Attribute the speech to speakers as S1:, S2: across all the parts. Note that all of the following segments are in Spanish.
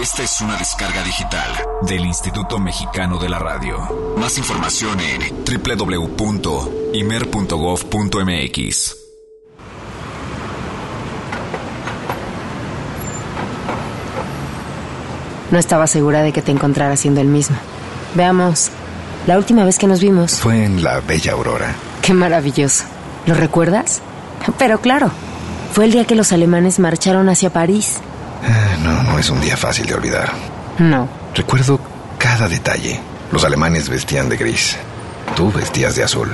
S1: Esta es una descarga digital del Instituto Mexicano de la Radio. Más información en www.imer.gov.mx.
S2: No estaba segura de que te encontrara siendo el mismo. Veamos, la última vez que nos vimos.
S3: Fue en la Bella Aurora.
S2: Qué maravilloso. ¿Lo recuerdas? Pero claro, fue el día que los alemanes marcharon hacia París.
S3: Ah, no, no es un día fácil de olvidar.
S2: No.
S3: Recuerdo cada detalle. Los alemanes vestían de gris. Tú vestías de azul.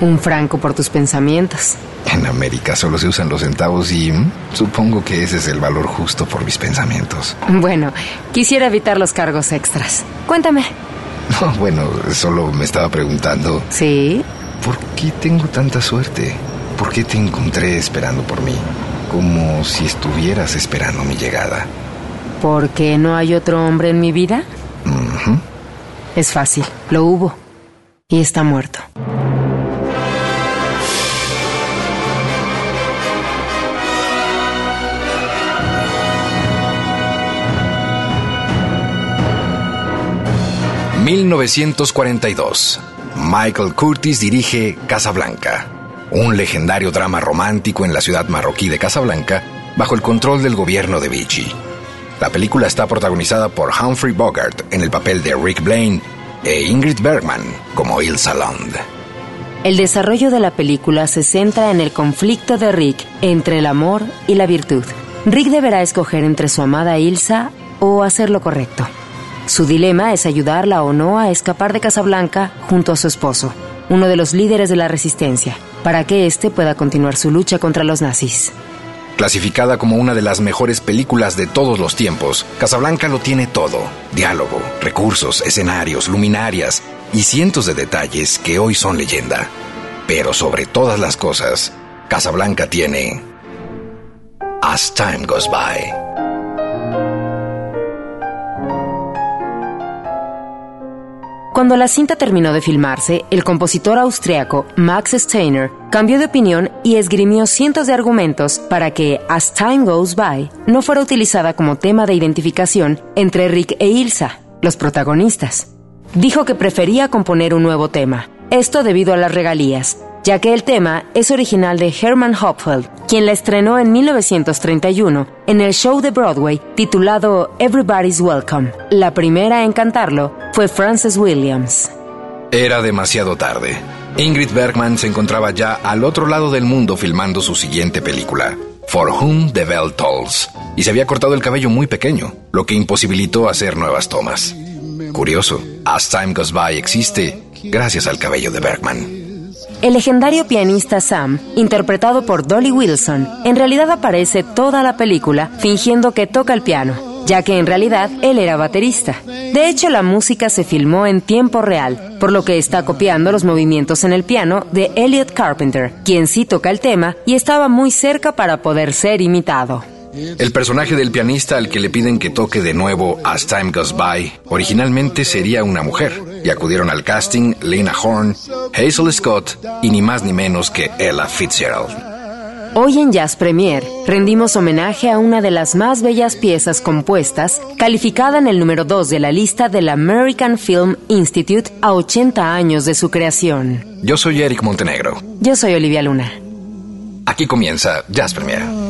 S2: Un franco por tus pensamientos.
S3: En América solo se usan los centavos y mm, supongo que ese es el valor justo por mis pensamientos.
S2: Bueno, quisiera evitar los cargos extras. Cuéntame.
S3: No, bueno, solo me estaba preguntando.
S2: ¿Sí?
S3: ¿Por qué tengo tanta suerte? ¿Por qué te encontré esperando por mí? Como si estuvieras esperando mi llegada.
S2: ¿Por qué no hay otro hombre en mi vida? Es fácil, lo hubo. Y está muerto.
S3: ...1942... Michael Curtis dirige Casablanca... ...un legendario drama romántico en la ciudad marroquí de Casablanca... ...bajo el control del gobierno de Vichy. La película está protagonizada por Humphrey Bogart... ...en el papel de Rick Blaine... ...e Ingrid Bergman como Ilsa Lund.
S2: El desarrollo de la película se centra en el conflicto de Rick entre el amor y la virtud. Rick deberá escoger entre su amada Ilsa o hacer lo correcto. Su dilema es ayudarla o no a escapar de Casablanca junto a su esposo, uno de los líderes de la resistencia, para que éste pueda continuar su lucha contra los nazis.
S3: Clasificada como una de las mejores películas de todos los tiempos, Casablanca lo tiene todo. Diálogo, recursos, escenarios, luminarias y cientos de detalles que hoy son leyenda. Pero sobre todas las cosas, Casablanca tiene As Time Goes By.
S2: Cuando la cinta terminó de filmarse, el compositor austriaco Max Steiner cambió de opinión y esgrimió cientos de argumentos para que As Time Goes By no fuera utilizada como tema de identificación entre Rick e Ilsa, los protagonistas. Dijo que prefería componer un nuevo tema, esto debido a las regalías, ya que el tema es original de Herman Hopfeld, quien la estrenó en 1931 en el show de Broadway titulado Everybody's Welcome. La primera en cantarlo fue Frances Williams.
S3: Era demasiado tarde. Ingrid Bergman se encontraba ya al otro lado del mundo filmando su siguiente película, For Whom the Bell Tolls, y se había cortado el cabello muy pequeño, lo que imposibilitó hacer nuevas tomas. Curioso, As Time Goes By existe gracias al cabello de Bergman.
S2: El legendario pianista Sam, interpretado por Dolly Wilson, en realidad aparece toda la película fingiendo que toca el piano, ya que en realidad él era baterista. De hecho, la música se filmó en tiempo real, por lo que está copiando los movimientos en el piano de Elliot Carpenter, quien sí toca el tema y estaba muy cerca para poder ser imitado.
S3: El personaje del pianista al que le piden que toque de nuevo As Time Goes By originalmente sería una mujer, y acudieron al casting Lena Horne, Hazel Scott y ni más ni menos que Ella Fitzgerald.
S2: Hoy en Jazz Premier rendimos homenaje a una de las más bellas piezas compuestas, calificada en el número 2 de la lista del American Film Institute a 80 años de su creación.
S3: Yo soy Eric Montenegro.
S2: Yo soy Olivia Luna.
S3: Aquí comienza Jazz Premier.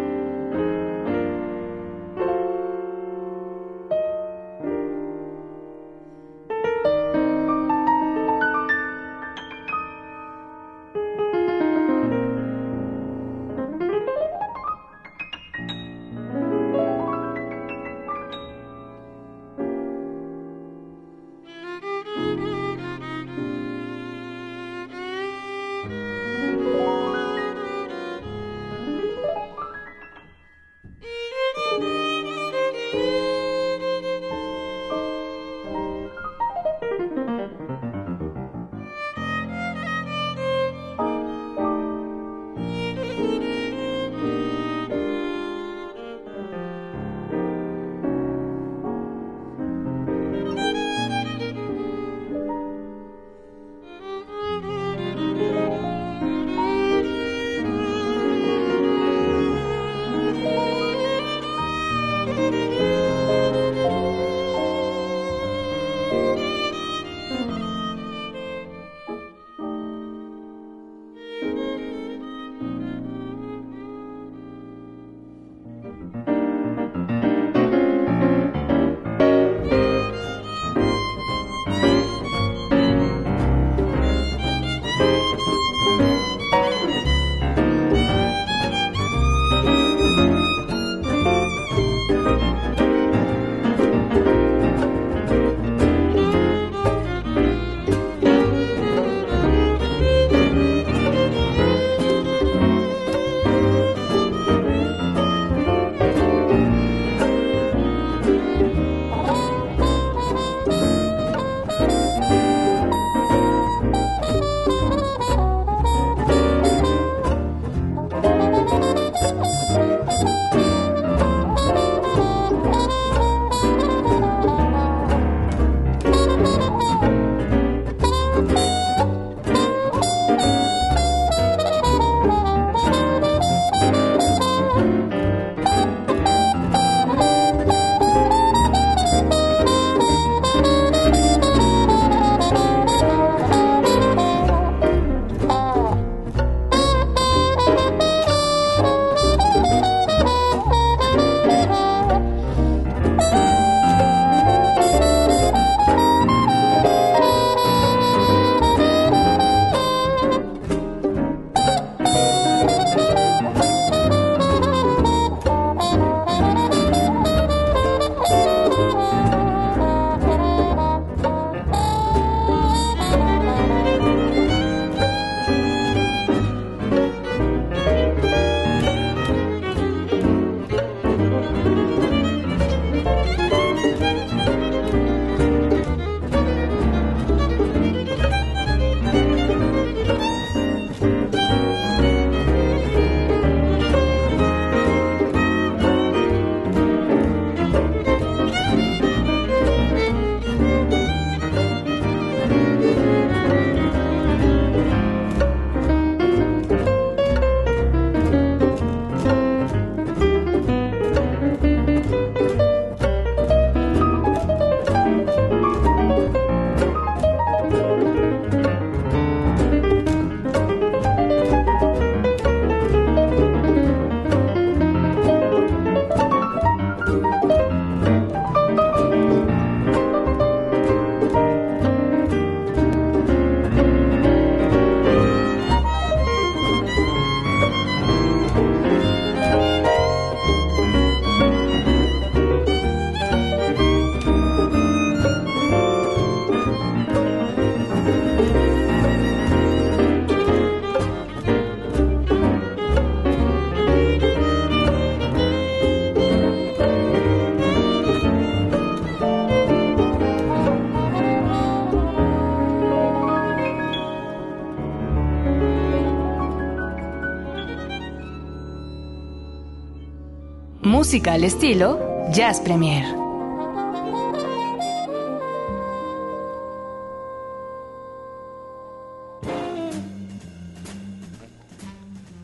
S4: Música al estilo Jazz Premier.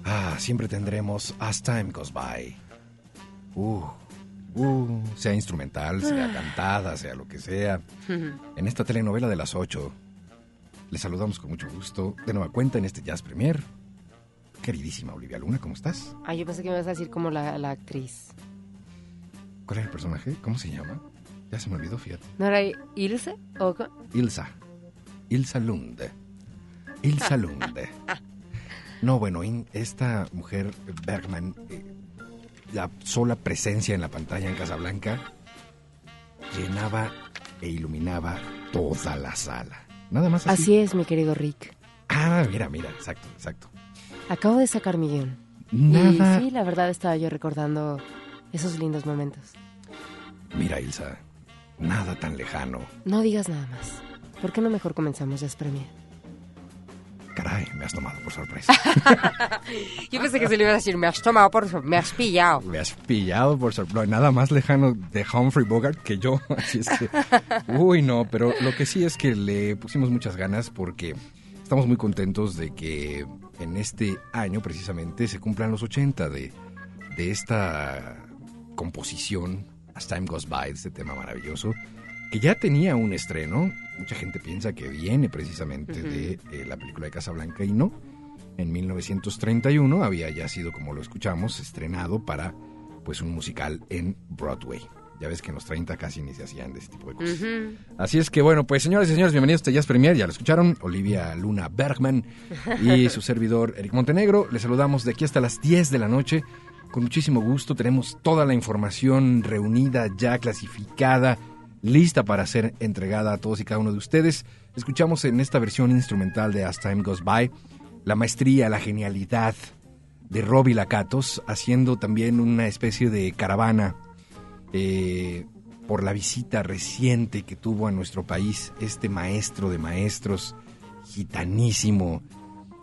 S3: Ah, siempre tendremos As Time Goes By. Uh, uh, sea instrumental, sea cantada, sea lo que sea. En esta telenovela de las 8, les saludamos con mucho gusto de nueva cuenta en este Jazz Premier. Queridísima Olivia Luna, ¿cómo estás?
S2: Ah, yo pensé que me ibas a decir como la, la actriz.
S3: ¿Cuál es el personaje? ¿Cómo se llama? Ya se me olvidó, fíjate.
S2: ¿No era Ilse? ¿O
S3: Ilsa. Ilsa Lunde. Ilsa Lunde. No, bueno, esta mujer, Bergman, eh, la sola presencia en la pantalla en Casablanca llenaba e iluminaba toda la sala. Nada más así.
S2: Así es, mi querido Rick.
S3: Ah, mira, mira, exacto, exacto.
S2: Acabo de sacar mi guion.
S3: Nada.
S2: Y sí, la verdad estaba yo recordando esos lindos momentos.
S3: Mira, Ilsa, nada tan lejano.
S2: No digas nada más. ¿Por qué no mejor comenzamos Jazz Premier?
S3: Caray, me has tomado por sorpresa.
S2: Yo pensé que se le iba a decir, me has tomado por eso, me has pillado.
S3: Me has pillado por sorpresa. No hay nada más lejano de Humphrey Bogart que yo. Así es que. Uy, no, pero lo que sí es que le pusimos muchas ganas porque estamos muy contentos de que en este año precisamente se cumplan los 80 de, de esta composición, As Time Goes By, de este tema maravilloso, que ya tenía un estreno. Mucha gente piensa que viene precisamente de eh, la película de Casablanca y no. En 1931 había ya sido, como lo escuchamos, estrenado para pues un musical en Broadway. Ya ves que en los 30 casi ni se hacían de este tipo de cosas. Así es que bueno, pues señores y señores, bienvenidos a Jazz Premier, ya lo escucharon, Olivia Luna Bergman y su servidor Eric Montenegro. Les saludamos de aquí hasta las 10 de la noche. Con muchísimo gusto tenemos toda la información reunida, ya clasificada, lista para ser entregada a todos y cada uno de ustedes. Escuchamos en esta versión instrumental de As Time Goes By la maestría, la genialidad de Robbie Lacatos, haciendo también una especie de caravana eh, por la visita reciente que tuvo a nuestro país este maestro de maestros, gitanísimo,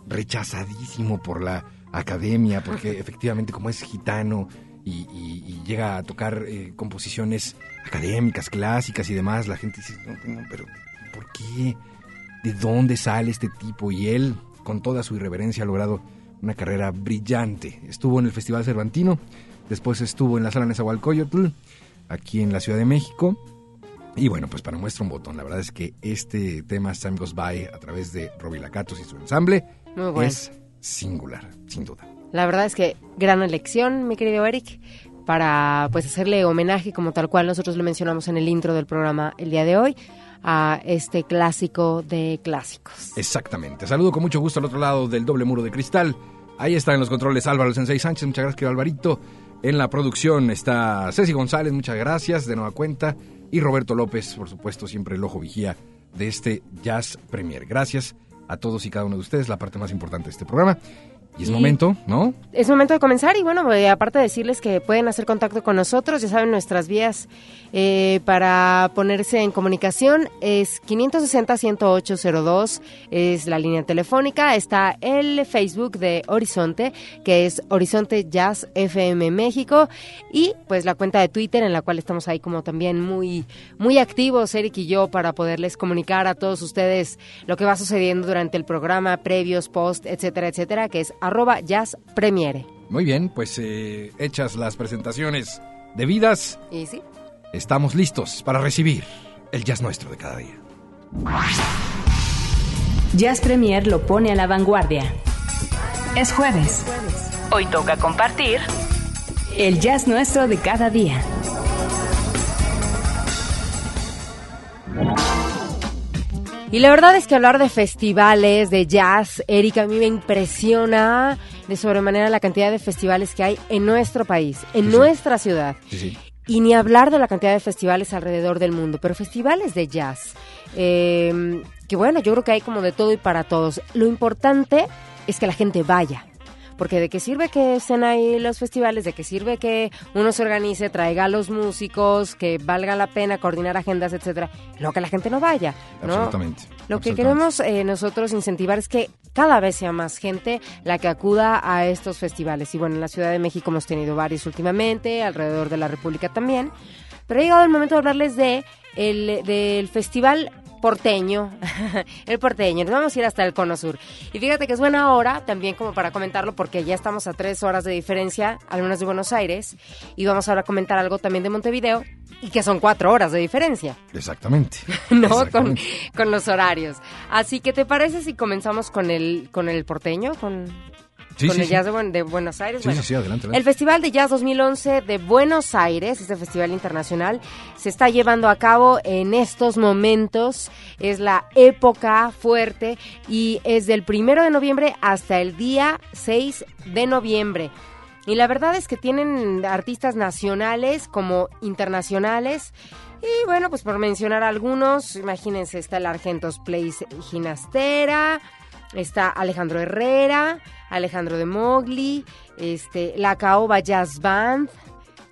S3: rechazadísimo por la academia, porque efectivamente como es gitano y, y- y llega a tocar eh, composiciones académicas, clásicas y demás, la gente dice, no, no, pero ¿por qué? ¿De dónde sale este tipo? Y él, con toda su irreverencia, ha logrado una carrera brillante. Estuvo en el Festival Cervantino, después estuvo en la Sala Nezahualcóyotl, aquí en la Ciudad de México. Y bueno, pues para muestra un botón, la verdad es que este tema Time Goes By a través de Robbie Lacatos y su ensamble
S2: Muy bueno.
S3: es singular, sin duda.
S2: La verdad es que gran elección, mi querido Eric, para pues hacerle homenaje como tal cual nosotros le mencionamos en el intro del programa el día de hoy a este clásico de clásicos.
S3: Exactamente. Saludo con mucho gusto al otro lado del doble muro de cristal. Ahí está en los controles Álvaro Sensei Sánchez. Muchas gracias, querido Alvarito. En la producción está Ceci González. Muchas gracias de nueva cuenta. Y Roberto López, por supuesto, siempre el ojo vigía de este Jazz Premier. Gracias a todos y cada uno de ustedes, la parte más importante de este programa. Y es
S2: Y-
S3: momento, ¿no?
S2: Es momento de comenzar y bueno, aparte de decirles que pueden hacer contacto con nosotros, ya saben nuestras vías eh, para ponerse en comunicación es 560-10802, es la línea telefónica, está el Facebook de Horizonte, que es Horizonte Jazz FM México y pues la cuenta de Twitter en la cual estamos ahí como también muy, muy activos, Eric y yo, para poderles comunicar a todos ustedes lo que va sucediendo durante el programa, previos, post, etcétera, etcétera, que es arroba Jazz Premiere.
S3: Muy bien, pues eh, hechas las presentaciones debidas,
S2: Y sí,
S3: estamos listos para recibir el jazz nuestro de cada día.
S4: Jazz Premier lo pone a la vanguardia. Es jueves. Hoy toca compartir el jazz nuestro de cada día.
S2: Y la verdad es que hablar de festivales, de jazz, Erika, a mí me impresiona de sobremanera la cantidad de festivales que hay en nuestro país, en
S3: Sí, sí.
S2: nuestra ciudad.
S3: Sí.
S2: Y ni hablar de la cantidad de festivales alrededor del mundo, pero festivales de jazz. eh, que bueno, yo creo que hay como de todo y para todos. Lo importante es que la gente vaya. Porque de qué sirve que estén ahí los festivales, de qué sirve que uno se organice, traiga a los músicos, que valga la pena coordinar agendas, etcétera, lo que la gente no vaya, ¿no?
S3: Absolutamente.
S2: Lo que queremos eh, nosotros incentivar es que cada vez sea más gente la que acuda a estos festivales. Y bueno, en la Ciudad de México hemos tenido varios últimamente, alrededor de la República también. Pero ha llegado el momento de hablarles de el, del festival porteño, el porteño, nos vamos a ir hasta el Cono Sur. Y fíjate que es buena hora también como para comentarlo porque ya estamos a tres horas de diferencia, al menos de Buenos Aires, y vamos ahora a comentar algo también de Montevideo, y que son cuatro horas de diferencia.
S5: Exactamente.
S2: ¿No? Con, con, los horarios. Así que, ¿te parece si comenzamos con el, con el porteño? Con, con el Jazz de, Buenos Aires.
S5: Sí, sí, adelante,
S2: El Festival de Jazz 2011 de Buenos Aires, este festival internacional, se está llevando a cabo en estos momentos. Es la época fuerte y es del primero de noviembre hasta el día 6 de noviembre. Y la verdad es que tienen artistas nacionales como internacionales. Y bueno, pues por mencionar algunos, imagínense, está el Argentos Place Ginastera, está Alejandro Herrera, Alejandro de Mogli, este, la Caoba Jazz Band,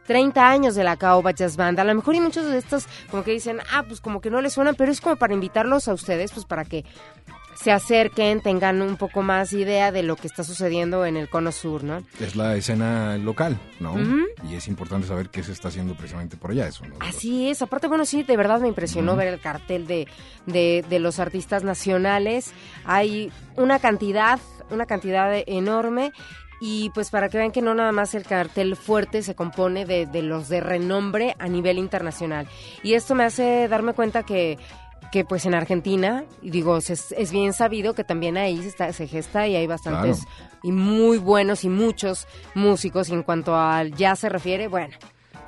S2: 30 años de la Caoba Jazz Band. A lo mejor y muchos de estos como que dicen, ah, pues como que no les suenan, pero es como para invitarlos a ustedes, pues para que se acerquen, tengan un poco más idea de lo que está sucediendo en el cono sur, ¿no?
S5: Es la escena local, ¿no? Y es importante saber qué se está haciendo precisamente por allá, eso, ¿no?
S2: Así es, aparte, bueno, sí, de verdad me impresionó ver el cartel de, de, de, los artistas nacionales. Hay una cantidad, una cantidad enorme y pues para que vean que no nada más el cartel fuerte se compone de, de, los de renombre a nivel internacional. Y esto me hace darme cuenta que que pues en Argentina, digo, es, es bien sabido que también ahí se, está, se gesta y hay bastantes y muy buenos y muchos músicos y en cuanto al jazz se refiere, bueno,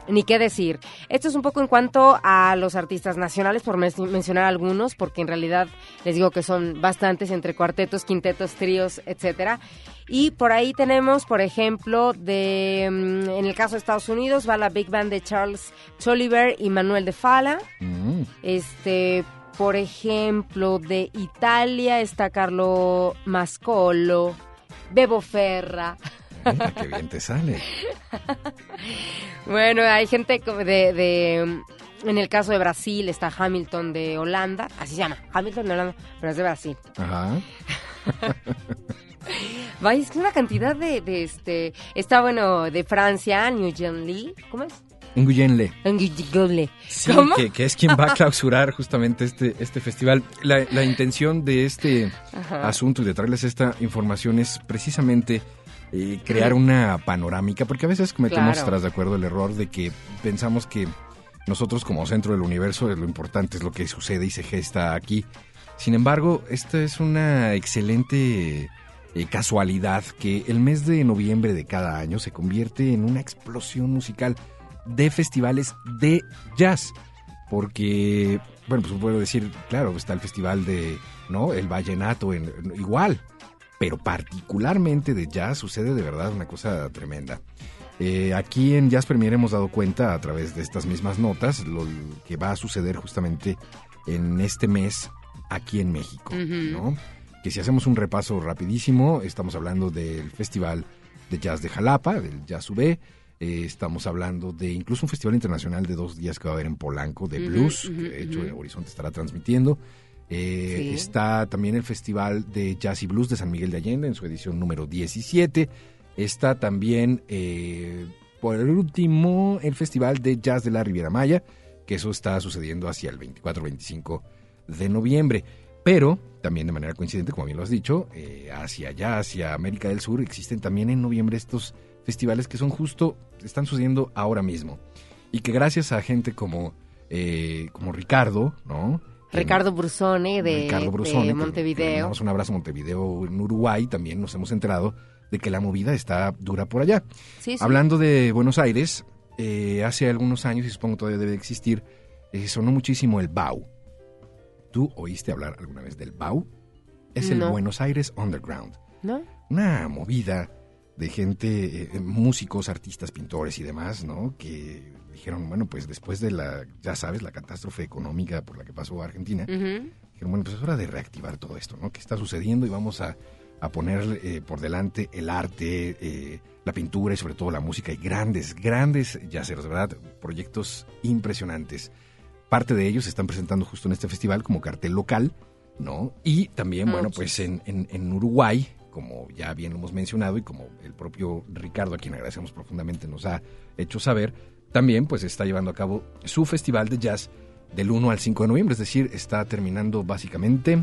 S2: ni qué decir. Esto es un poco en cuanto a los artistas nacionales, por mencionar algunos, porque en realidad les digo que son bastantes entre cuartetos, quintetos, tríos, etcétera. Y por ahí tenemos, por ejemplo, de mm, en el caso de Estados Unidos va la Big Band de Charles Tolliver y Manuel de Fala. Mm. Este, por ejemplo, de Italia está Carlo Mascolo, Bebo Ferra.
S5: qué bien te sale.
S2: bueno, hay gente de, de, en el caso de Brasil está Hamilton de Holanda, así se llama, Hamilton de Holanda, pero es de Brasil. Ajá. Vaya, es una cantidad de, de, este, está bueno, de Francia, New Lee, ¿cómo es?
S5: Nguyenle.
S2: Nguyenle.
S3: Sí, que, es quien va a clausurar justamente este, este festival. La, intención de este asunto y de traerles esta información es precisamente eh, crear una panorámica, porque a veces cometemos, tras de acuerdo, el error de que pensamos que nosotros como centro del universo lo importante, es lo que sucede y se gesta aquí. Sin embargo, esta es una excelente eh, casualidad que el mes de noviembre de cada año se convierte en una explosión musical de festivales de jazz. Porque, bueno, pues puedo decir, claro, está el festival de, ¿no? El vallenato, en, igual, pero particularmente de jazz sucede de verdad una cosa tremenda. Eh, aquí en Jazz Premier hemos dado cuenta a través de estas mismas notas lo que va a suceder justamente en este mes aquí en México, ¿no? Que si hacemos un repaso rapidísimo, estamos hablando del Festival de Jazz de Jalapa, del Jazz UB, eh, estamos hablando de incluso un festival internacional de dos días que va a haber en Polanco de blues, que de hecho Horizonte estará transmitiendo. Eh, está también el Festival de Jazz y Blues de San Miguel de Allende en su edición número 17. Está también, eh, por el último, el Festival de Jazz de la Riviera Maya, que eso está sucediendo hacia el 24-25 de noviembre. Pero también de manera coincidente, como bien lo has dicho, hacia allá, hacia América del Sur, existen también en noviembre estos festivales que son justo, están sucediendo ahora mismo. Y que gracias a gente como, eh, como Ricardo, ¿no?
S2: Ricardo Brusone de, de Montevideo.
S5: un abrazo a Montevideo en Uruguay, también nos hemos enterado de que la movida está dura por allá. Hablando de Buenos Aires, eh, hace algunos años, y supongo todavía debe existir, eh, sonó muchísimo el BAU. ¿Tú oíste hablar alguna vez del BAU? Es el Buenos Aires Underground.
S2: ¿No?
S5: Una movida de gente, eh, músicos, artistas, pintores y demás, ¿no? Que dijeron, bueno, pues después de la, ya sabes, la catástrofe económica por la que pasó Argentina, dijeron, bueno, pues es hora de reactivar todo esto, ¿no? ¿Qué está sucediendo? Y vamos a, a poner eh, por delante el arte, eh, la pintura y sobre todo la música y grandes, grandes yaceros, ¿verdad? Proyectos impresionantes. Parte de ellos se están presentando justo en este festival como cartel local
S3: ¿no? Y también, bueno, pues en, en, en Uruguay, como ya bien lo hemos mencionado y como el propio Ricardo, a quien agradecemos profundamente, nos ha hecho saber, también pues está llevando a cabo su festival de jazz del 1 al 5 de noviembre, es decir, está terminando básicamente,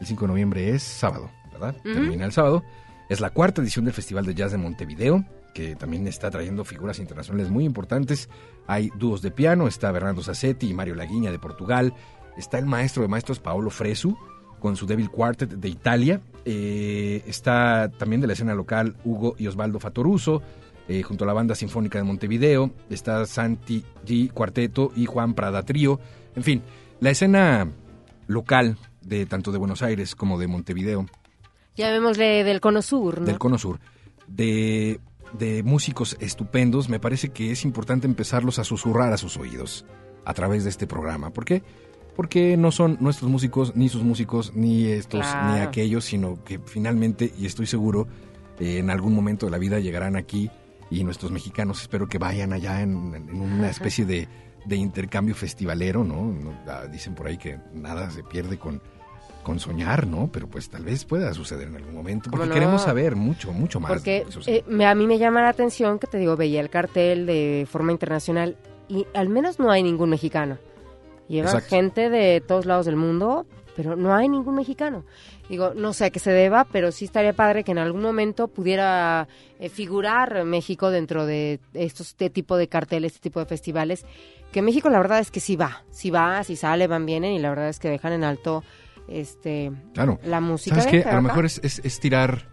S3: el 5 de noviembre es sábado, ¿verdad? Termina el sábado. Es la cuarta edición del Festival de Jazz de Montevideo, que también está trayendo figuras internacionales muy importantes. Hay dúos de piano, está Bernardo Sassetti y Mario Laguiña de Portugal, está el maestro de maestros Paolo Fresu con su Devil Quartet de Italia, eh, está también de la escena local Hugo y Osvaldo Fatoruso, eh, junto a la Banda Sinfónica de Montevideo, está Santi G Cuarteto y Juan Prada Trío, en fin, la escena local de tanto de Buenos Aires como de Montevideo.
S2: Llamémosle del Cono Sur, ¿no?
S3: Del Cono Sur. De, de músicos estupendos, me parece que es importante empezarlos a susurrar a sus oídos a través de este programa. ¿Por qué? Porque no son nuestros músicos, ni sus músicos, ni estos,
S2: Claro.
S3: ni aquellos, sino que finalmente, y estoy seguro, eh, en algún momento de la vida llegarán aquí y nuestros mexicanos espero que vayan allá en, en una especie de, de intercambio festivalero, ¿no? No, Dicen por ahí que nada se pierde con, con soñar, ¿no? Pero pues tal vez pueda suceder en algún momento,
S2: ¿Cómo
S3: porque
S2: no?
S3: queremos saber mucho, mucho más.
S2: Porque eh, me- a mí me llama la atención que te digo, veía el cartel de forma internacional y al menos no hay ningún mexicano. Llevan
S3: Exacto.
S2: gente de todos lados del mundo, pero no hay ningún mexicano. Digo, no sé a qué se deba, pero sí estaría padre que en algún momento pudiera eh, figurar México dentro de estos este tipo de carteles, este tipo de festivales. Que México la verdad es que sí va, sí va, sí sale, van, vienen y la verdad es que dejan en alto este
S3: Claro.
S2: la música.
S3: ¿Sabes qué? A lo mejor es, es- es tirar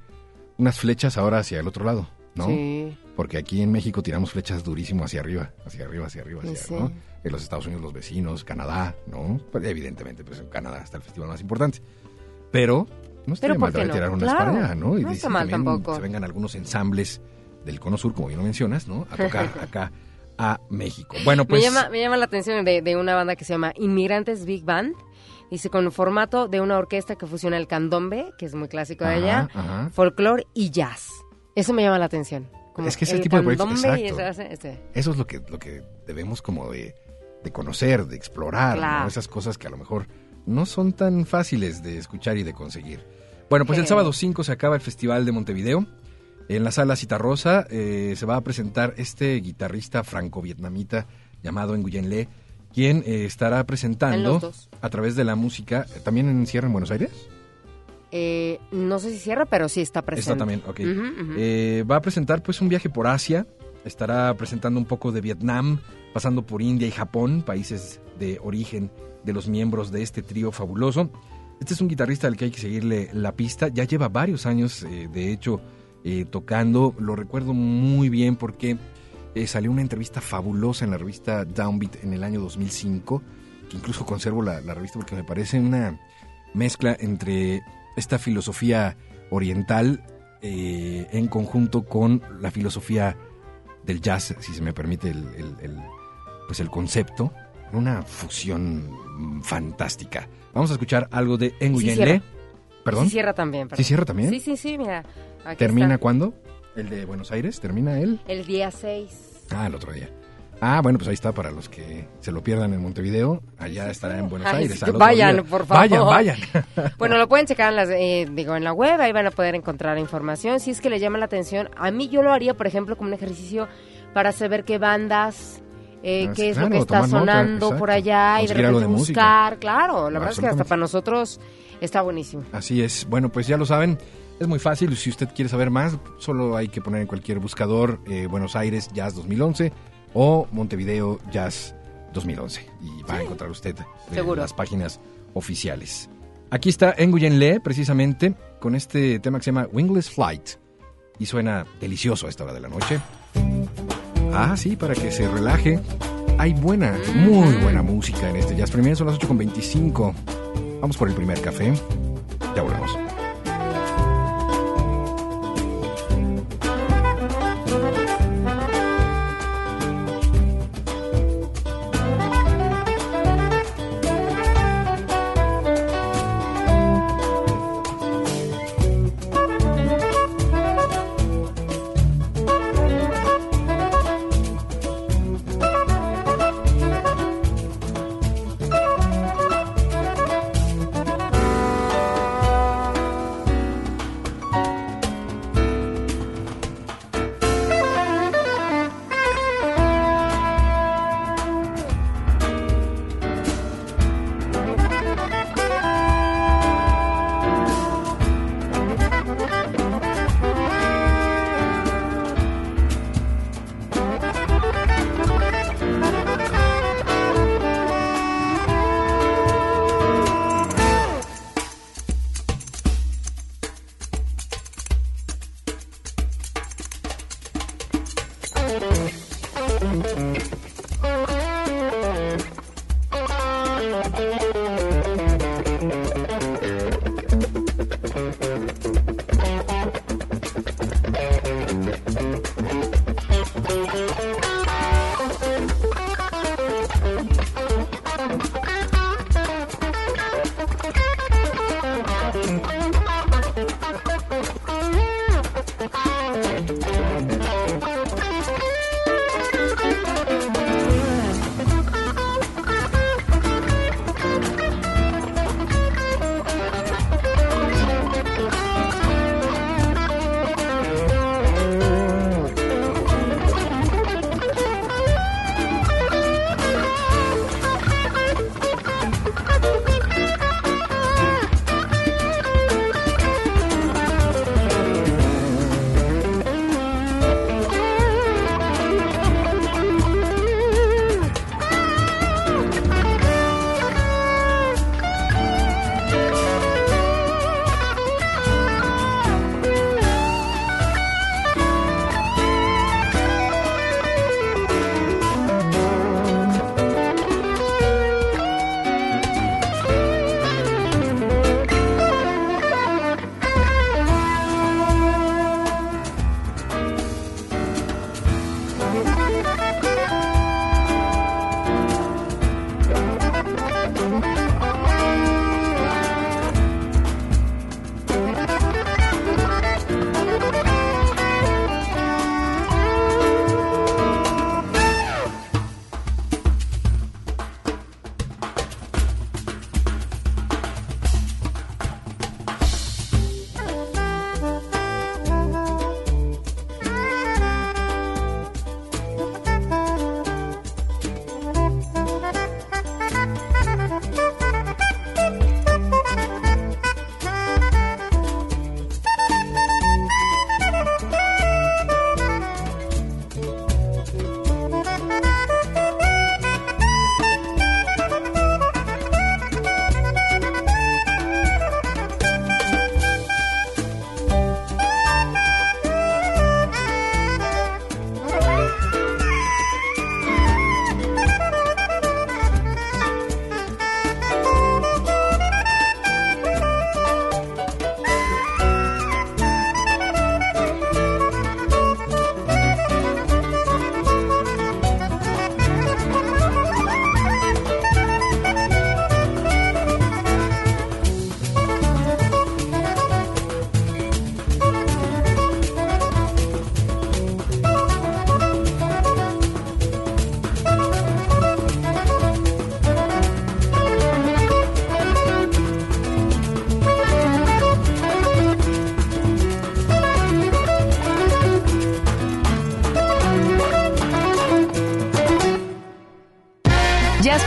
S3: unas flechas ahora hacia el otro lado, ¿no?
S2: Sí.
S3: Porque aquí en México tiramos flechas durísimo hacia arriba, hacia arriba, hacia arriba, hacia
S2: Sí.
S3: ¿no? En los Estados Unidos, los vecinos, Canadá, ¿no? Pues, evidentemente, pues en Canadá está el festival más importante. Pero no estaría mal
S2: ¿por qué
S3: también
S2: no?
S3: tirar unas
S2: Claro.
S3: allá, ¿no? Y
S2: No está mal tampoco.
S3: se vengan algunos ensambles del Cono Sur, como bien lo mencionas, ¿no? A tocar acá a México. Bueno, pues...
S2: me, llama, me llama la atención de, de una banda que se llama Inmigrantes Big Band. Dice, con formato de una orquesta que fusiona el candombe, que es muy clásico de
S3: ajá.
S2: folclore y jazz. Eso me llama la atención. Como
S3: Es que es el tipo de proyectos- exacto.
S2: ese- ese-
S3: Eso es lo que, lo que debemos como de, de conocer, de explorar. Esas cosas que a lo mejor no son tan fáciles de escuchar y de conseguir. Bueno, pues el sábado 5 se acaba el Festival de Montevideo. En la sala Citarrosa eh, se va a presentar este guitarrista franco-vietnamita llamado Nguyen Le, quien eh, estará
S2: En
S3: presentando a través de la música, eh, ¿también en Sierra en Buenos Aires?
S2: Eh, no sé si cierra, pero sí está presente.
S3: Está también, ok. Eh, va a presentar pues un viaje por Asia, estará presentando un poco de Vietnam, pasando por India y Japón, países de origen de los miembros de este trío fabuloso. Este es un guitarrista al que hay que seguirle la pista, ya lleva varios años, eh, de hecho, eh, tocando, lo recuerdo muy bien porque eh, salió una entrevista fabulosa en la revista Downbeat en el año 2005, que incluso conservo la, revista porque me parece una mezcla entre esta filosofía oriental en conjunto con la filosofía del jazz, si se me permite el, pues el concepto, una fusión fantástica. Vamos a escuchar algo de Nguyen
S2: cierra.
S3: Le. ¿Perdón?
S2: Sí cierra también. perdón.
S3: ¿Sí cierra también?
S2: Sí, sí, sí, mira. aquí
S3: ¿Termina
S2: está.
S3: cuándo? ¿El de Buenos Aires? ¿Termina él?
S2: El día 6.
S3: Ah, el otro día. Ah, bueno, pues ahí está para los que se lo pierdan en Montevideo. Allá estará en Buenos
S2: Ay,
S3: Aires.
S2: sí, vayan, por favor.
S3: Vayan, vayan.
S2: Bueno, lo pueden checar en, las, eh, digo, en la web, ahí van a poder encontrar información. Si es que les llama la atención, a mí yo lo haría, por ejemplo, como un ejercicio para saber qué bandas, eh,
S3: Ah,
S2: qué
S3: sí,
S2: es lo
S3: claro,
S2: que está
S3: nota,
S2: sonando
S3: exacto.
S2: por allá y de repente
S3: de música.
S2: buscar. Claro, la verdad es que hasta para nosotros está buenísimo.
S3: Así es. Bueno, pues ya lo saben. Es muy fácil. Si usted quiere saber más, solo hay que poner en cualquier buscador eh, Buenos Aires Jazz 2011 o Montevideo Jazz 2011. Y va a encontrar usted eh,
S2: Seguro.
S3: las páginas oficiales. Aquí está Nguyen Le, precisamente, con este tema que se llama Wingless Flight. Y suena delicioso a esta hora de la noche. Ah, sí, para que se relaje. Hay buena, muy buena música en este Jazz Premier. Son las 8.25. Vamos por el primer café. Ya volvemos.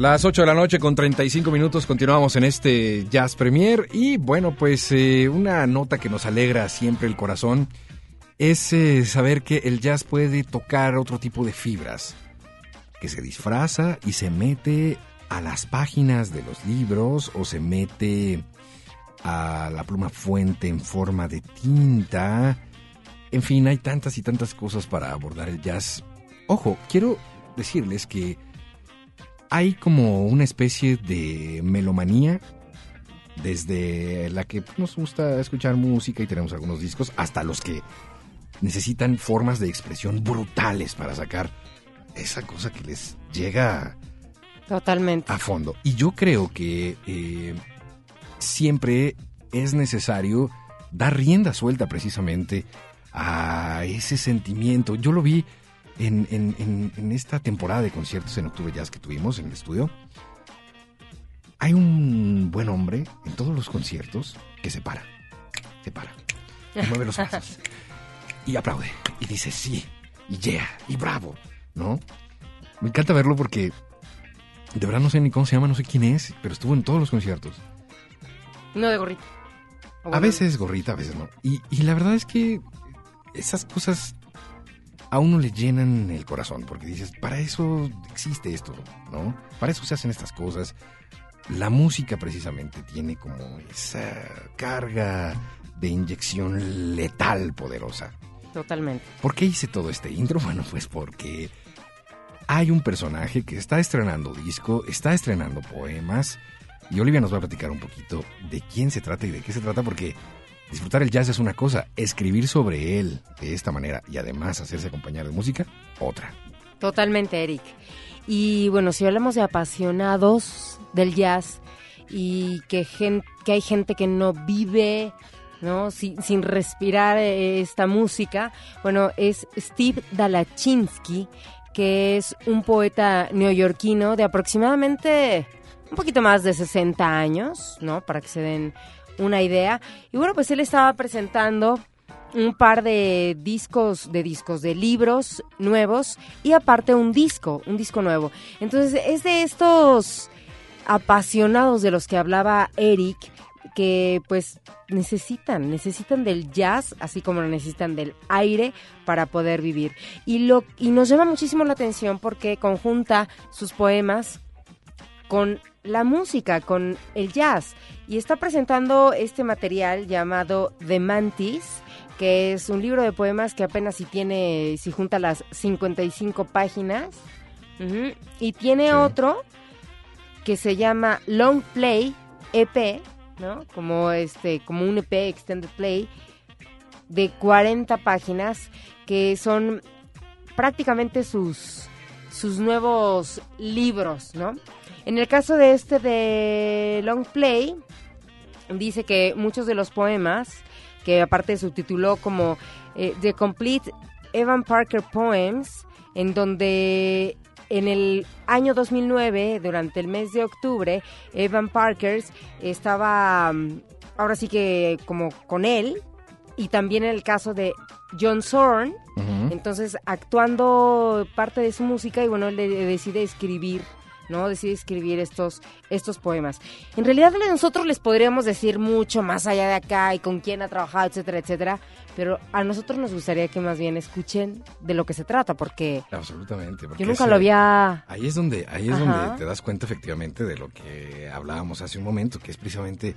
S3: Las 8 de la noche con 35 minutos continuamos en este Jazz Premier y bueno pues eh, una nota que nos alegra siempre el corazón es eh, saber que el jazz puede tocar otro tipo de fibras, que se disfraza y se mete a las páginas de los libros o se mete a la pluma fuente en forma de tinta. En fin, hay tantas y tantas cosas para abordar el jazz. Ojo, quiero decirles que hay como una especie de melomanía desde la que nos gusta escuchar música y tenemos algunos discos hasta los que necesitan formas de expresión brutales para sacar esa cosa que les llega
S2: totalmente
S3: a fondo. Y yo creo que eh, siempre es necesario dar rienda suelta precisamente a ese sentimiento. Yo lo vi en, esta temporada de conciertos en Octubre Jazz que tuvimos en el estudio, hay un buen hombre en todos los conciertos que se para, se para, y mueve los brazos y aplaude y dice sí, y yeah, y bravo, ¿no? Me encanta verlo porque de verdad no sé ni cómo se llama, no sé quién es, pero estuvo en todos los conciertos.
S2: No de gorrita.
S3: A veces gorrita, a veces no. Y, y la verdad es que esas cosas a uno le llenan el corazón, porque dices, para eso existe esto, ¿no? Para eso se hacen estas cosas. La música precisamente tiene como esa carga de inyección letal poderosa.
S2: Totalmente.
S3: ¿Por qué hice todo este intro? Bueno, pues porque hay un personaje que está estrenando disco, está estrenando poemas, y Olivia nos va a platicar un poquito de quién se trata y de qué se trata, porque Disfrutar el jazz es una cosa, escribir sobre él de esta manera y además hacerse acompañar de música, otra.
S2: Totalmente, Eric. Y bueno, si hablamos de apasionados del jazz y que, que hay gente que no vive ¿no? Sin, sin, respirar eh, esta música. Bueno, es Steve Dalachinsky, que es un poeta neoyorquino de aproximadamente un poquito más de 60 años, ¿no? Para que se den una idea. Y bueno, pues él estaba presentando un par de discos, de discos, de libros nuevos y aparte un disco, un disco nuevo. Entonces es de estos apasionados de los que hablaba Eric que pues necesitan, necesitan del jazz, así como lo necesitan del aire para poder vivir. Y, lo, y nos llama muchísimo la atención porque conjunta sus poemas con la música, con el jazz. Y está presentando este material llamado The Mantis, que es un libro de poemas que apenas si tiene, si junta las 55 páginas. Y tiene otro que se llama Long Play EP, ¿no? Como este, como un EP Extended Play de 40 páginas que son prácticamente sus sus nuevos libros, ¿no? En el caso de este de Long Play dice que muchos de los poemas que aparte subtituló como eh, The Complete Evan Parker Poems, en donde en el año 2009, durante el mes de octubre, Evan Parkers estaba, mm, ahora sí que como con él, y también en el caso de John Zorn, entonces actuando parte de su música y bueno, él decide escribir ¿no? Decide escribir estos, estos poemas. En realidad nosotros les podríamos decir mucho más allá de acá y con quién ha trabajado, etcétera, etcétera, pero a nosotros nos gustaría que más bien escuchen de lo que se trata, porque...
S3: Absolutamente.
S2: yo nunca lo había...
S3: Ahí es donde, ahí es donde te das cuenta efectivamente de lo que hablábamos hace un momento, que es precisamente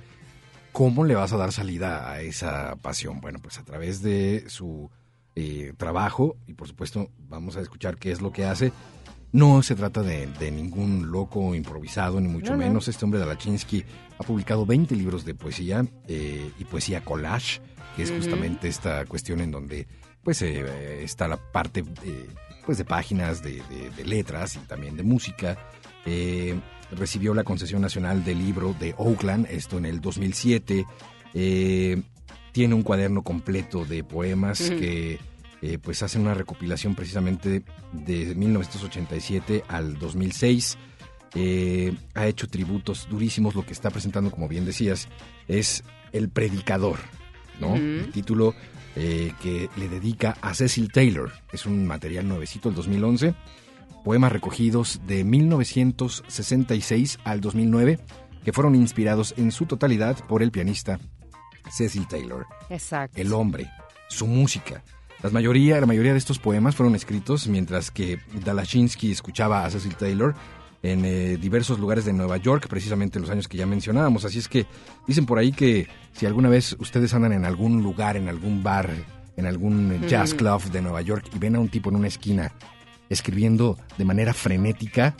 S3: cómo le vas a dar salida a esa pasión. Bueno, pues a través de su... Eh, trabajo y por supuesto vamos a escuchar qué es lo que hace no se trata de, ningún loco improvisado, ni mucho menos. Este hombre de Dalachinsky ha publicado 20 libros de poesía eh, y poesía collage, que es justamente esta cuestión en donde pues eh, está la parte eh, pues de páginas, de, letras y también de música. recibió la concesión nacional del libro de Oakland, esto en el 2007. tiene un cuaderno completo de poemas que eh, pues hacen una recopilación precisamente de 1987 al 2006. Eh, ha hecho tributos durísimos. Lo que está presentando, como bien decías, es El Predicador, ¿no? El título eh, que le dedica a Cecil Taylor. Es un material nuevecito del 2011. Poemas recogidos de 1966 al 2009 que fueron inspirados en su totalidad por el pianista Cecil Taylor.
S2: Exacto.
S3: El hombre, su música, la mayoría, la mayoría de estos poemas fueron escritos mientras que Dalachinsky escuchaba a Cecil Taylor en eh, diversos lugares de Nueva York, precisamente en los años que ya mencionábamos. Así es que dicen por ahí que si alguna vez ustedes andan en algún lugar, en algún bar, en algún jazz club de Nueva York y ven a un tipo en una esquina escribiendo de manera frenética,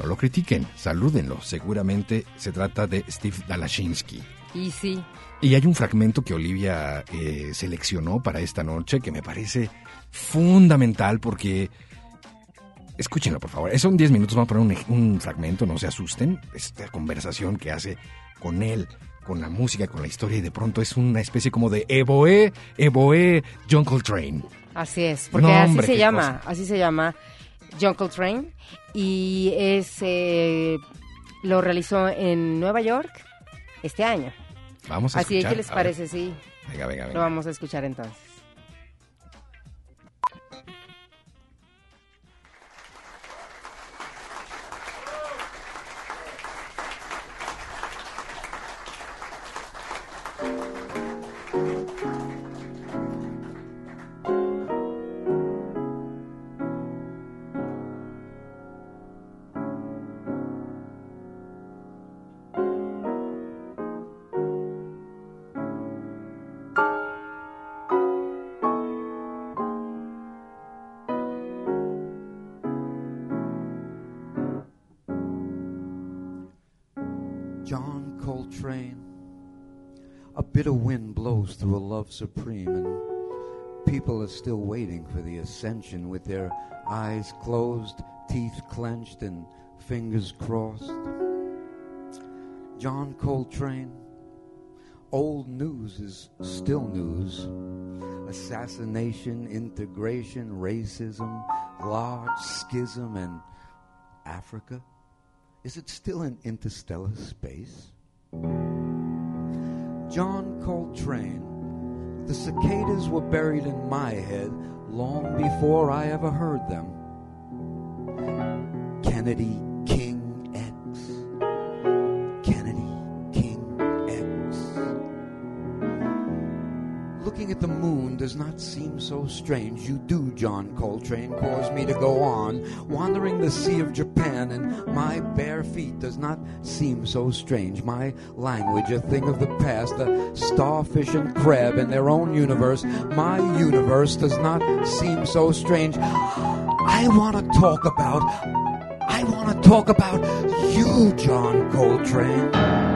S3: no lo critiquen, salúdenlo. Seguramente se trata de Steve Dalachinsky.
S2: Y sí,
S3: y hay un fragmento que Olivia eh, seleccionó para esta noche que me parece fundamental porque... Escúchenlo, por favor. Son 10 minutos, vamos a poner un, fragmento, no se asusten. Esta conversación que hace con él, con la música, con la historia, y de pronto es una especie como de Evoe, Evoe John Coltrane.
S2: Así es, porque así se llama, así se llama John Coltrane. Y es, eh, lo realizó en Nueva York este año.
S3: Vamos a
S2: Así
S3: es,
S2: ¿qué les parece? Sí.
S3: Venga, venga, venga.
S2: Lo vamos a escuchar entonces.
S6: Bitter wind blows through a love supreme, and people are still waiting for the ascension with their eyes closed, teeth clenched, and fingers crossed. John Coltrane, old news is still news. Assassination, integration, racism, large schism, and Africa? Is it still in interstellar space? John Coltrane. The cicadas were buried in my head long before I ever heard them. Kennedy King does not seem so strange. You do, John Coltrane, cause me to go on. Wandering the sea of Japan and my bare feet does not seem so strange. My language, a thing of the past, a starfish and crab in their own universe. My universe does not seem so strange. I want to talk about, I want to talk about you, John Coltrane.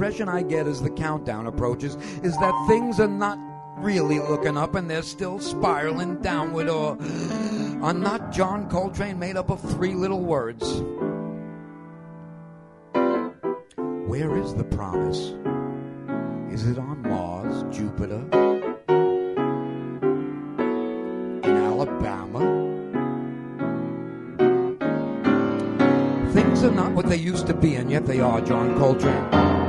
S6: Impression I get as the countdown approaches is that things are not really looking up and they're still spiraling downward or are not John Coltrane made up of three little words. Where is the promise? Is it on Mars, Jupiter, in Alabama? Things are not what they used to be, and yet they are, John Coltrane.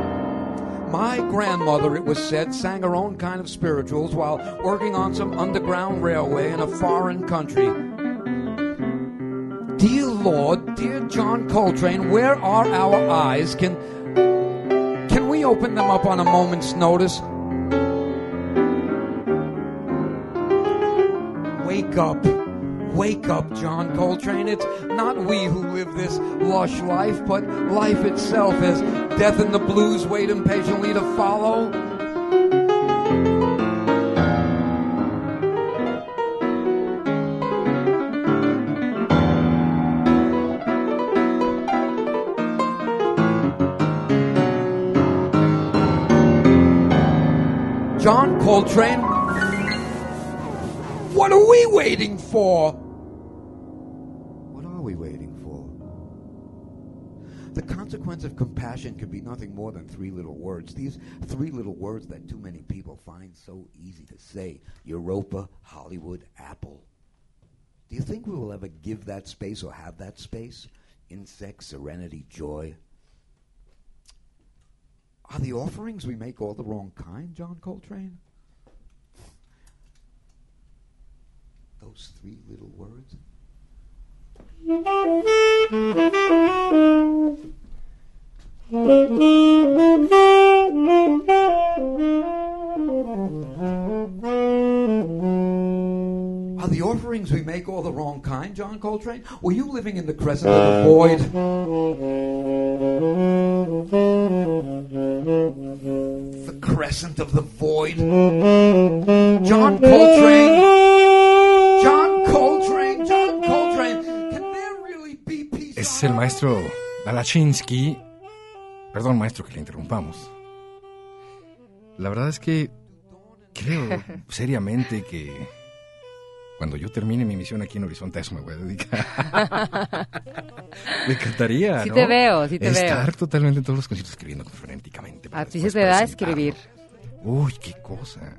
S6: My grandmother, it was said, sang her own kind of spirituals while working on some underground railway in a foreign country. Dear Lord, dear John Coltrane, where are our eyes? Can can we open them up on a moment's notice? Wake up. Wake up, John Coltrane. It's not we who live this lush life, but life itself as death and the blues wait impatiently to follow. John Coltrane, what are we waiting for? Compassion can be nothing more than three little words. These three little words that too many people find so easy to say Europa, Hollywood, Apple. Do you think we will ever give that space or have that space? Insect, serenity, joy. Are the offerings we make all the wrong kind, John Coltrane? Those three little words? Are the offerings we make all the wrong kind, John Coltrane? Were you living in the crescent of the void? The crescent of the void? John Coltrane? John Coltrane? John Coltrane? Can there really be peace?
S3: Es el maestro Balachinsky Perdón, maestro, que le interrumpamos. La verdad es que creo seriamente que cuando yo termine mi misión aquí en Horizonte a eso me voy a dedicar. me encantaría,
S2: sí te veo, sí te
S3: Estar
S2: veo.
S3: Estar totalmente en todos los conciertos escribiendo frenéticamente.
S2: A ti se te da escribir.
S3: Uy, qué cosa.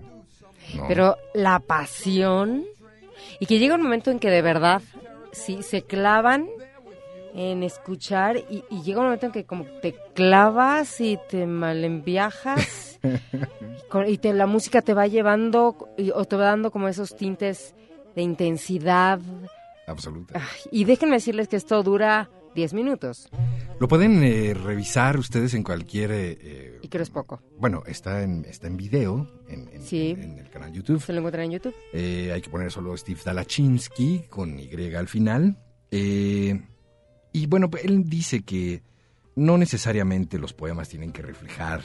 S2: Pero la pasión y que llega un momento en que de verdad si se clavan en escuchar y, llega un momento en que como te clavas y te malenviajas y, te, la música te va llevando o te va dando como esos tintes de intensidad.
S3: Absoluta.
S2: y déjenme decirles que esto dura 10 minutos.
S3: Lo pueden eh, revisar ustedes en cualquier... Eh,
S2: y creo es poco.
S3: Bueno, está en, está en video en, en, el canal YouTube.
S2: Se lo encuentran en YouTube.
S3: Eh, hay que poner solo Steve Dalachinsky con Y al final. Eh, y bueno, él dice que no necesariamente los poemas tienen que reflejar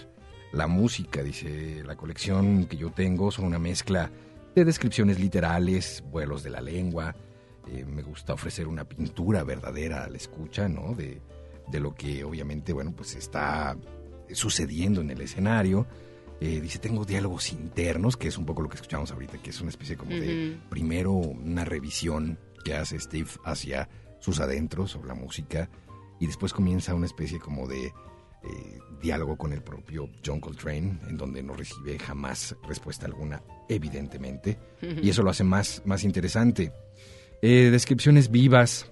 S3: la música, dice, la colección que yo tengo son una mezcla de descripciones literales, vuelos de la lengua, eh, me gusta ofrecer una pintura verdadera a la escucha, ¿no? De, lo que obviamente, bueno, pues está sucediendo en el escenario. Eh, dice, tengo diálogos internos, que es un poco lo que escuchamos ahorita, que es una especie como de, primero, una revisión que hace Steve hacia sus adentros sobre la música y después comienza una especie como de eh, diálogo con el propio John Coltrane, en donde no recibe jamás respuesta alguna, evidentemente, y eso lo hace más, más interesante. Eh, descripciones vivas.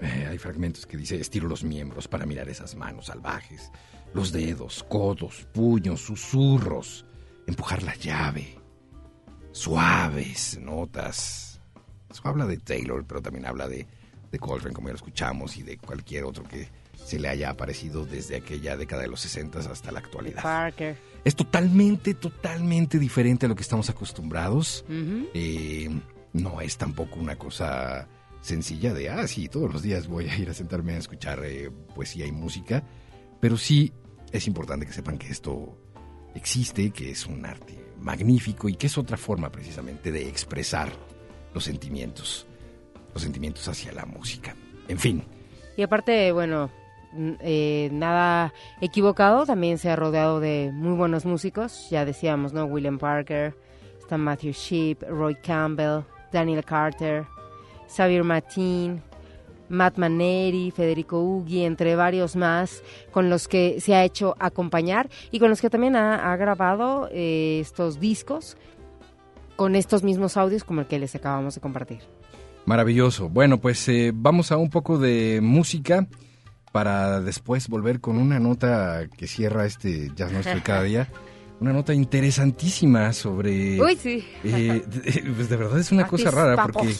S3: Eh, hay fragmentos que dice, estiro los miembros para mirar esas manos salvajes, los dedos, codos, puños, susurros, empujar la llave, suaves notas. Eso habla de Taylor, pero también habla de, de Coltrane, como ya lo escuchamos, y de cualquier otro que se le haya aparecido desde aquella década de los 60 hasta la actualidad.
S2: Parker.
S3: Es totalmente, totalmente diferente a lo que estamos acostumbrados. Eh, no es tampoco una cosa sencilla de, ah, sí, todos los días voy a ir a sentarme a escuchar eh, poesía y música, pero sí es importante que sepan que esto existe, que es un arte magnífico y que es otra forma precisamente de expresar los sentimientos, los sentimientos hacia la música. En fin.
S2: Y aparte, bueno, eh, nada equivocado, también se ha rodeado de muy buenos músicos, ya decíamos, ¿no? William Parker, está Matthew Sheep, Roy Campbell, Daniel Carter, Xavier Matin, Matt Maneri, Federico Ugui, entre varios más, con los que se ha hecho acompañar y con los que también ha, grabado eh, estos discos con estos mismos audios como el que les acabamos de compartir.
S3: Maravilloso. Bueno, pues eh, vamos a un poco de música para después volver con una nota que cierra este Jazz Nuestro cada día. Una nota interesantísima sobre...
S2: Uy, sí.
S3: Eh, de, pues de verdad es una cosa rara porque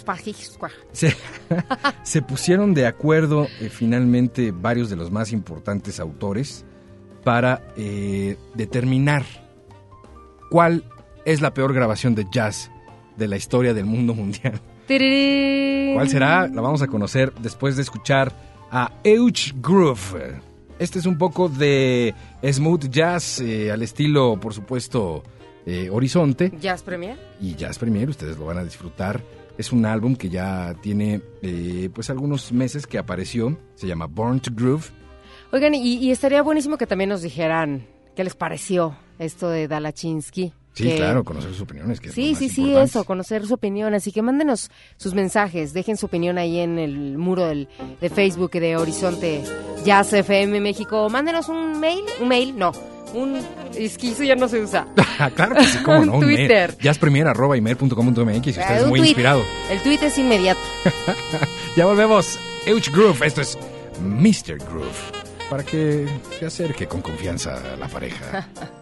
S3: se, se pusieron de acuerdo eh, finalmente varios de los más importantes autores para eh, determinar cuál es la peor grabación de jazz de la historia del mundo mundial. ¿Cuál será? La vamos a conocer después de escuchar a Euch Groove. Este es un poco de smooth jazz eh, al estilo, por supuesto, eh, Horizonte.
S2: Jazz Premier.
S3: Y Jazz Premier, ustedes lo van a disfrutar. Es un álbum que ya tiene eh, pues algunos meses que apareció. Se llama Born to Groove.
S2: Oigan, y, y estaría buenísimo que también nos dijeran qué les pareció esto de Dalachinsky.
S3: Sí, claro, conocer sus opiniones. Que
S2: sí, sí, sí, eso, conocer su opinión. Así que mándenos sus mensajes, dejen su opinión ahí en el muro del, de Facebook de Horizonte Jazz FM México. Mándenos un mail, un mail, no, un es que eso ya no se usa.
S3: claro que sí, cómo no.
S2: Twitter.
S3: jazzpremier.com.mx, usted es muy inspirado.
S2: El tweet es inmediato.
S3: ya volvemos. Euch Groove, esto es Mr. Groove. Para que se acerque con confianza a la pareja.